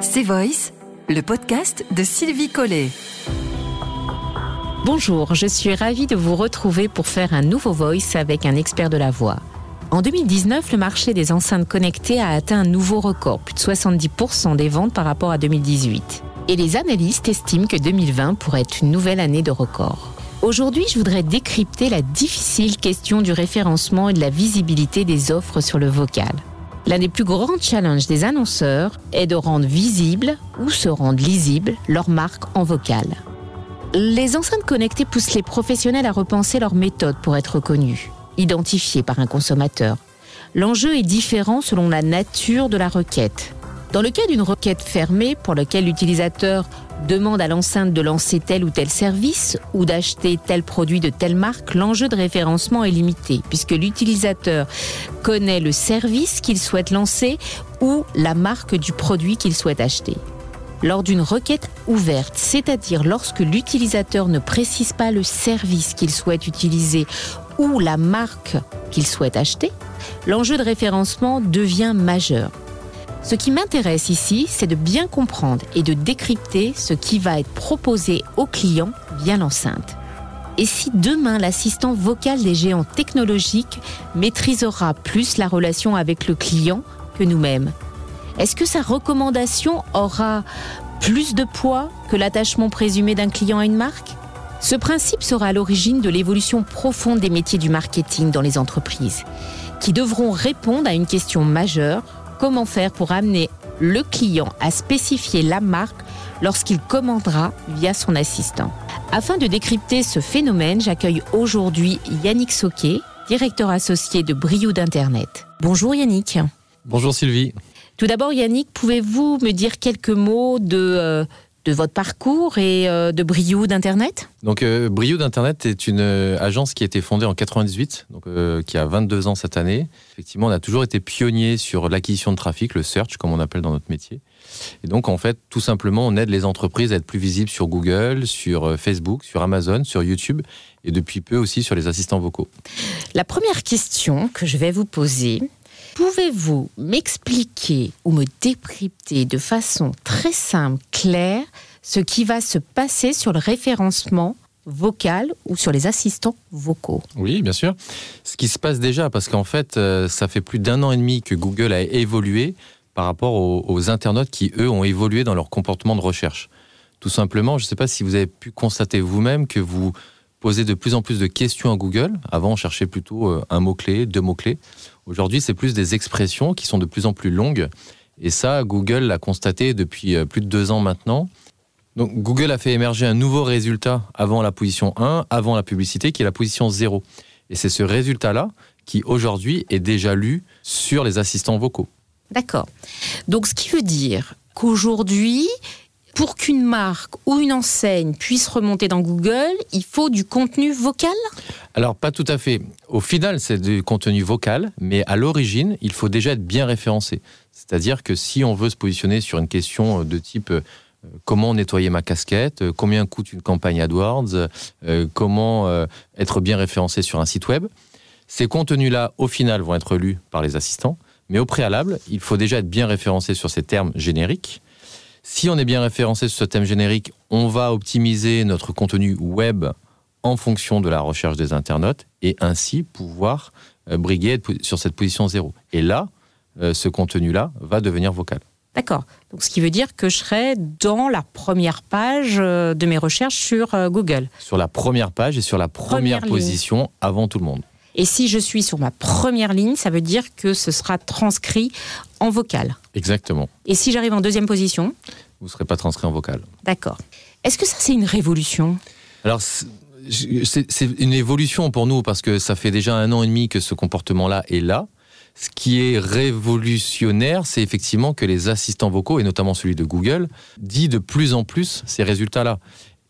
C'est Voice, le podcast de Sylvie Collet. Bonjour, je suis ravie de vous retrouver pour faire un nouveau Voice avec un expert de la voix. En 2019, le marché des enceintes connectées a atteint un nouveau record, plus de 70% des ventes par rapport à 2018. Et les analystes estiment que 2020 pourrait être une nouvelle année de record. Aujourd'hui, je voudrais décrypter la difficile question du référencement et de la visibilité des offres sur le vocal. L'un des plus grands challenges des annonceurs est de rendre visible ou se rendre lisible leur marque en vocal. Les enceintes connectées poussent les professionnels à repenser leurs méthodes pour être reconnus, identifiés par un consommateur. L'enjeu est différent selon la nature de la requête. Dans le cas d'une requête fermée pour laquelle l'utilisateur demande à l'enceinte de lancer tel ou tel service ou d'acheter tel produit de telle marque, l'enjeu de référencement est limité puisque l'utilisateur connaît le service qu'il souhaite lancer ou la marque du produit qu'il souhaite acheter. Lors d'une requête ouverte, c'est-à-dire lorsque l'utilisateur ne précise pas le service qu'il souhaite utiliser ou la marque qu'il souhaite acheter, l'enjeu de référencement devient majeur. Ce qui m'intéresse ici, c'est de bien comprendre et de décrypter ce qui va être proposé au client via l'enceinte. Et si demain l'assistant vocal des géants technologiques maîtrisera plus la relation avec le client que nous-mêmes? Est-ce que sa recommandation aura plus de poids que l'attachement présumé d'un client à une marque? Ce principe sera à l'origine de l'évolution profonde des métiers du marketing dans les entreprises, qui devront répondre à une question majeure comment faire pour amener le client à spécifier la marque lorsqu'il commandera via son assistant. Afin de décrypter ce phénomène, j'accueille aujourd'hui Yannick Soquet, directeur associé de Briou d'Internet. Bonjour Yannick. Bonjour Sylvie. Tout d'abord Yannick, pouvez-vous me dire quelques mots de, euh, de votre parcours et euh, de Briou d'Internet? Donc euh, Briou d'Internet est une euh, agence qui a été fondée en 98, donc qui a 22 ans cette année. Effectivement, on a toujours été pionnier sur l'acquisition de trafic, le search comme on appelle dans notre métier. Et donc en fait, tout simplement, on aide les entreprises à être plus visibles sur Google, sur Facebook, sur Amazon, sur YouTube et depuis peu aussi sur les assistants vocaux. La première question que je vais vous poser, Pouvez-vous m'expliquer ou me décrypter de façon très simple, claire, ce qui va se passer sur le référencement vocal ou sur les assistants vocaux? Oui, bien sûr. Ce qui se passe déjà, parce qu'en fait, euh, ça fait plus d'un an et demi que Google a évolué par rapport aux, aux, internautes qui, eux, ont évolué dans leur comportement de recherche. Tout simplement, je ne sais pas si vous avez pu constater vous-même que vous posez de plus en plus de questions à Google. Avant, on cherchait plutôt euh, un mot-clé, deux mots-clés. Aujourd'hui, c'est plus des expressions qui sont de plus en plus longues. Et ça, Google l'a constaté depuis euh, plus de deux ans maintenant. Donc Google a fait émerger un nouveau résultat avant la position 1, avant la publicité, qui est la position 0. Et c'est ce résultat-là qui aujourd'hui est déjà lu sur les assistants vocaux. D'accord. Donc ce qui veut dire qu'aujourd'hui, pour qu'une marque ou une enseigne puisse remonter dans Google, il faut du contenu vocal? Alors pas tout à fait. Au final, c'est du contenu vocal, mais à l'origine, il faut déjà être bien référencé. C'est-à-dire que si on veut se positionner sur une question de type euh, comment nettoyer ma casquette, euh, combien coûte une campagne AdWords, euh, comment être bien référencé sur un site web, ces contenus-là, au final, vont être lus par les assistants. Mais au préalable, il faut déjà être bien référencé sur ces termes génériques si on est bien référencé sur ce thème générique, on va optimiser notre contenu web en fonction de la recherche des internautes et ainsi pouvoir euh, briguer sur cette position zéro. Et là, euh, ce contenu-là va devenir vocal. D'accord. Donc, ce qui veut dire que je serai dans la première page euh, de mes recherches sur Google. Sur la première page et sur la première, première position avant tout le monde. Et si je suis sur ma première ligne, ça veut dire que ce sera transcrit en vocal. Exactement. Et si j'arrive en deuxième position Vous ne serez pas transcrit en vocal. D'accord. Est-ce que ça, c'est une révolution? Alors, c'est une évolution pour nous parce que ça fait déjà un an et demi que ce comportement-là est là. Ce qui est révolutionnaire, c'est effectivement que les assistants vocaux, et notamment celui de Google, dit de plus en plus ces résultats-là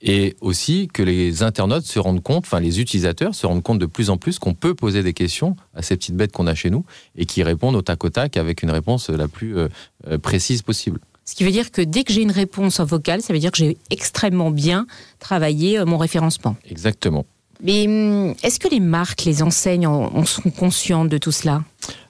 et aussi que les internautes se rendent compte, enfin les utilisateurs se rendent compte de plus en plus qu'on peut poser des questions à ces petites bêtes qu'on a chez nous et qui répondent au tac au tac avec une réponse la plus euh, euh, précise possible. Ce qui veut dire que dès que j'ai une réponse en vocal, ça veut dire que j'ai extrêmement bien travaillé euh, mon référencement. Exactement. Mais hum, est-ce que les marques, les enseignes en sont conscientes de tout cela?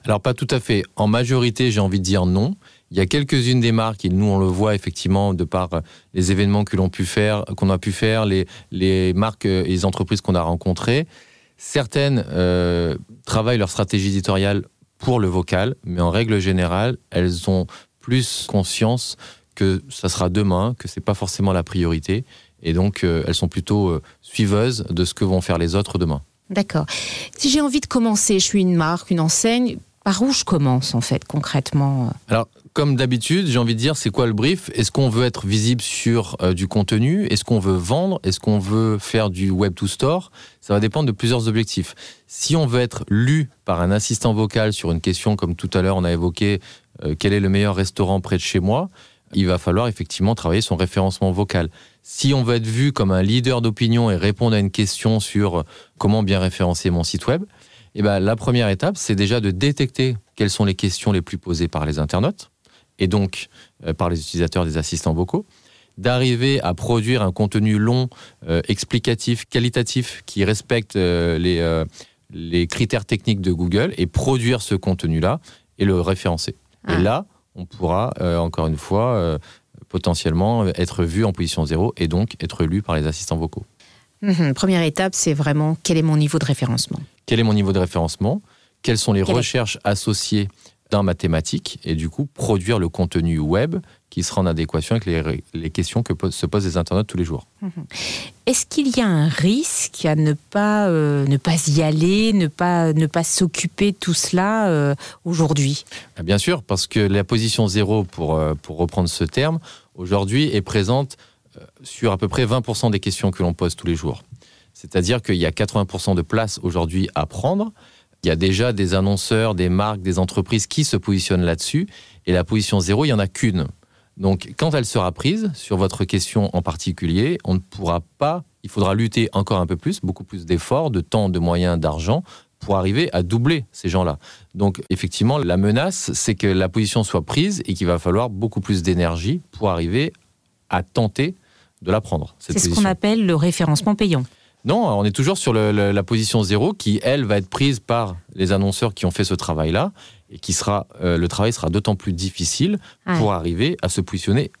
Alors pas tout à fait. En majorité, j'ai envie de dire non. Il y a quelques-unes des marques, et nous on le voit effectivement de par les événements que l'on pu faire, qu'on a pu faire, les, les marques et les entreprises qu'on a rencontrées. Certaines euh, travaillent leur stratégie éditoriale pour le vocal, mais en règle générale, elles ont plus conscience que ça sera demain, que c'est pas forcément la priorité, et donc euh, elles sont plutôt euh, suiveuses de ce que vont faire les autres demain. D'accord. Si j'ai envie de commencer, je suis une marque, une enseigne, par où je commence en fait concrètement Alors, comme d'habitude, j'ai envie de dire, c'est quoi le brief? Est-ce qu'on veut être visible sur euh, du contenu? Est-ce qu'on veut vendre? Est-ce qu'on veut faire du web to store? Ça va dépendre de plusieurs objectifs. Si on veut être lu par un assistant vocal sur une question comme tout à l'heure on a évoqué, euh, quel est le meilleur restaurant près de chez moi il va falloir effectivement travailler son référencement vocal. Si on veut être vu comme un leader d'opinion et répondre à une question sur comment bien référencer mon site web, eh ben, la première étape, c'est déjà de détecter quelles sont les questions les plus posées par les internautes et donc euh, par les utilisateurs des assistants vocaux, d'arriver à produire un contenu long, euh, explicatif, qualitatif, qui respecte euh, les, les critères techniques de Google et produire ce contenu-là et le référencer. Et ah. là, on pourra, encore une fois, potentiellement être vu en position zéro et donc être lu par les assistants vocaux. Mhm. première étape, c'est vraiment quel est mon niveau de référencement Quel est mon niveau de référencement? Quelles sont les recherches associées dans ma thématique et du coup produire le contenu web qui sera en adéquation avec les, questions que se posent les internautes tous les jours. Mhm. Est-ce qu'il y a un risque à ne pas, euh, ne pas y aller, ne pas, ne pas s'occuper de tout cela euh, aujourd'hui? Bien sûr, parce que la position zéro, pour, euh, pour reprendre ce terme, aujourd'hui est présente sur à peu près 20% des questions que l'on pose tous les jours. C'est-à-dire qu'il y a 80% de place aujourd'hui à prendre. Il y a déjà des annonceurs, des marques, des entreprises qui se positionnent là-dessus. Et la position zéro, il n'y en a qu'une. Donc, quand elle sera prise sur votre question en particulier, on ne pourra pas, il faudra lutter encore un peu plus, beaucoup plus d'efforts, de temps, de moyens, d'argent pour arriver à doubler ces gens-là. Donc, effectivement, la menace, c'est que la position soit prise et qu'il va falloir beaucoup plus d'énergie pour arriver à tenter de la prendre. C'est ce qu'on appelle le référencement payant. Non, on est toujours sur la position zéro qui, elle, va être prise par les annonceurs qui ont fait ce travail-là et qui sera, euh, le travail sera d'autant plus difficile pour arriver à se positionner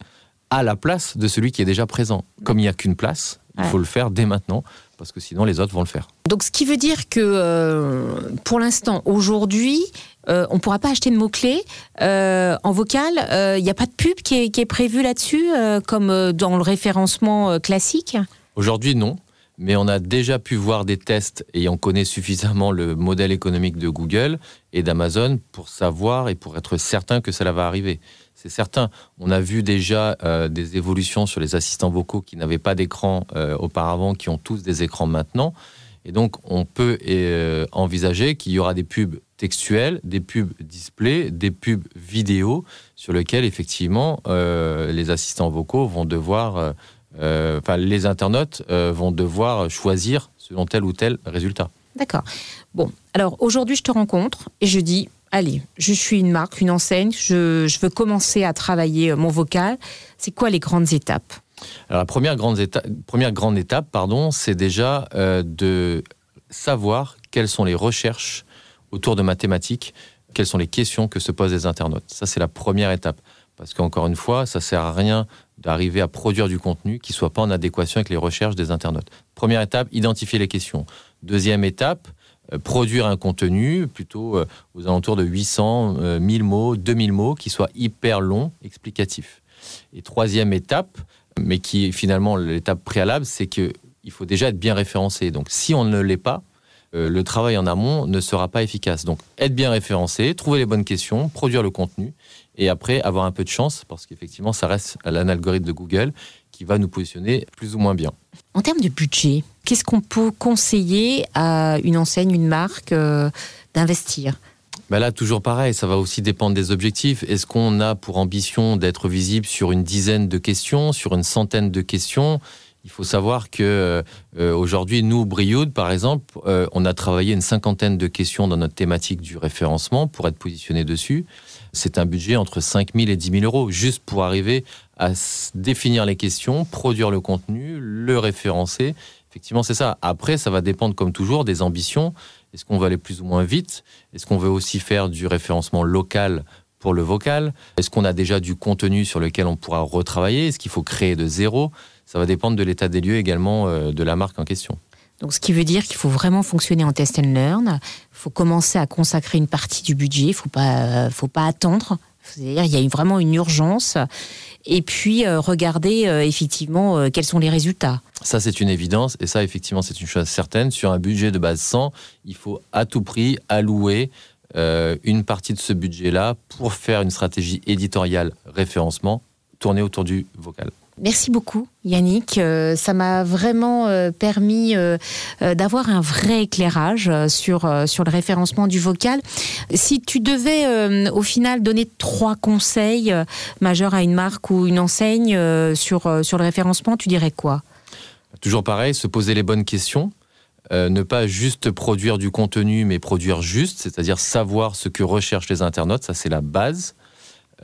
à la place de celui qui est déjà présent. Comme il n'y a qu'une place, il faut le faire dès maintenant parce que sinon les autres vont le faire. Donc ce qui veut dire que euh, pour l'instant, aujourd'hui, euh, on ne pourra pas acheter de mots-clés en vocal. Il n'y a pas de pub qui est, qui est prévue là-dessus, comme dans le référencement classique? Aujourd'hui, non mais on a déjà pu voir des tests et on connaît suffisamment le modèle économique de Google et d'Amazon pour savoir et pour être certain que cela va arriver. C'est certain. On a vu déjà euh, des évolutions sur les assistants vocaux qui n'avaient pas d'écran euh, auparavant, qui ont tous des écrans maintenant. Et donc, on peut euh, envisager qu'il y aura des pubs textuels, des pubs display, des pubs vidéo, sur lesquels effectivement les assistants vocaux vont devoir euh, enfin, les internautes euh, vont devoir choisir selon tel ou tel résultat. D'accord. Bon, alors aujourd'hui, je te rencontre et je dis allez, je suis une marque, une enseigne, je, veux commencer à travailler euh, mon vocal. C'est quoi les grandes étapes? Alors, la première grande étape, première grande étape pardon, c'est déjà de savoir quelles sont les recherches autour de mathématiques, quelles sont les questions que se posent les internautes. Ça, c'est la première étape. Parce qu'encore une fois, ça sert à rien d'arriver à produire du contenu qui soit pas en adéquation avec les recherches des internautes. Première étape, identifier les questions. Deuxième étape, euh, produire un contenu plutôt euh, aux alentours de 800, 1000 euh, mots, 2000 mots, qui soit hyper long, explicatif. Et troisième étape, mais qui est finalement l'étape préalable, c'est qu'il faut déjà être bien référencé. Donc si on ne l'est pas, le travail en amont ne sera pas efficace. Donc être bien référencé, trouver les bonnes questions, produire le contenu et après avoir un peu de chance parce qu'effectivement ça reste l'algorithme de Google qui va nous positionner plus ou moins bien. En termes de budget, qu'est-ce qu'on peut conseiller à une enseigne, une marque euh, d'investir? Ben là, toujours pareil, ça va aussi dépendre des objectifs. Est-ce qu'on a pour ambition d'être visible sur une dizaine de questions, sur une centaine de questions? Il faut savoir que euh, aujourd'hui, nous, Brioude, par exemple, euh, on a travaillé une cinquantaine de questions dans notre thématique du référencement pour être positionné dessus c'est un budget entre 5 000 et 10 000 euros, juste pour arriver à définir les questions, produire le contenu, le référencer. Effectivement, c'est ça. Après, ça va dépendre, comme toujours, des ambitions. Est-ce qu'on veut aller plus ou moins vite? Est-ce qu'on veut aussi faire du référencement local pour le vocal Est-ce qu'on a déjà du contenu sur lequel on pourra retravailler? Est-ce qu'il faut créer de zéro? Ça va dépendre de l'état des lieux également euh, de la marque en question. Donc, ce qui veut dire qu'il faut vraiment fonctionner en test and learn. Il faut commencer à consacrer une partie du budget. Il ne faut pas, faut pas attendre. C'est-à-dire, il y a vraiment une urgence. Et puis, euh, regarder euh, effectivement quels sont les résultats. Ça, c'est une évidence. Et ça, effectivement, c'est une chose certaine. Sur un budget de base 100, il faut à tout prix allouer euh, une partie de ce budget-là pour faire une stratégie éditoriale référencement tournée autour du vocal. Merci beaucoup Yannick. Euh, ça m'a vraiment euh, permis d'avoir un vrai éclairage sur, sur le référencement du vocal. Si tu devais au final donner trois conseils majeurs à une marque ou une enseigne sur, sur le référencement, tu dirais quoi? Toujours pareil, se poser les bonnes questions. Euh, ne pas juste produire du contenu, mais produire juste, c'est-à-dire savoir ce que recherchent les internautes, ça c'est la base.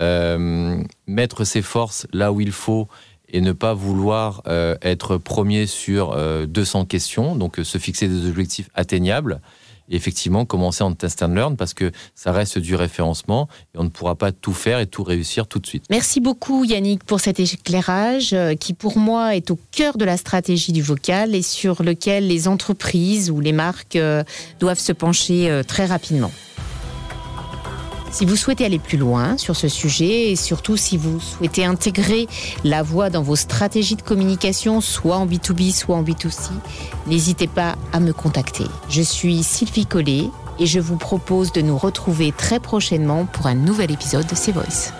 Euh, mettre ses forces là où il faut et ne pas vouloir euh, être premier sur 200 questions, donc se fixer des objectifs atteignables et effectivement commencer en test and learn parce que ça reste du référencement et on ne pourra pas tout faire et tout réussir tout de suite. Merci beaucoup Yannick pour cet éclairage euh, qui pour moi est au cœur de la stratégie du vocal et sur lequel les entreprises ou les marques euh, doivent se pencher euh, très rapidement. Si vous souhaitez aller plus loin sur ce sujet et surtout si vous souhaitez intégrer la voix dans vos stratégies de communication, soit en B2B, soit en B2C, n'hésitez pas à me contacter. Je suis Sylvie Collet et je vous propose de nous retrouver très prochainement pour un nouvel épisode de C Voice.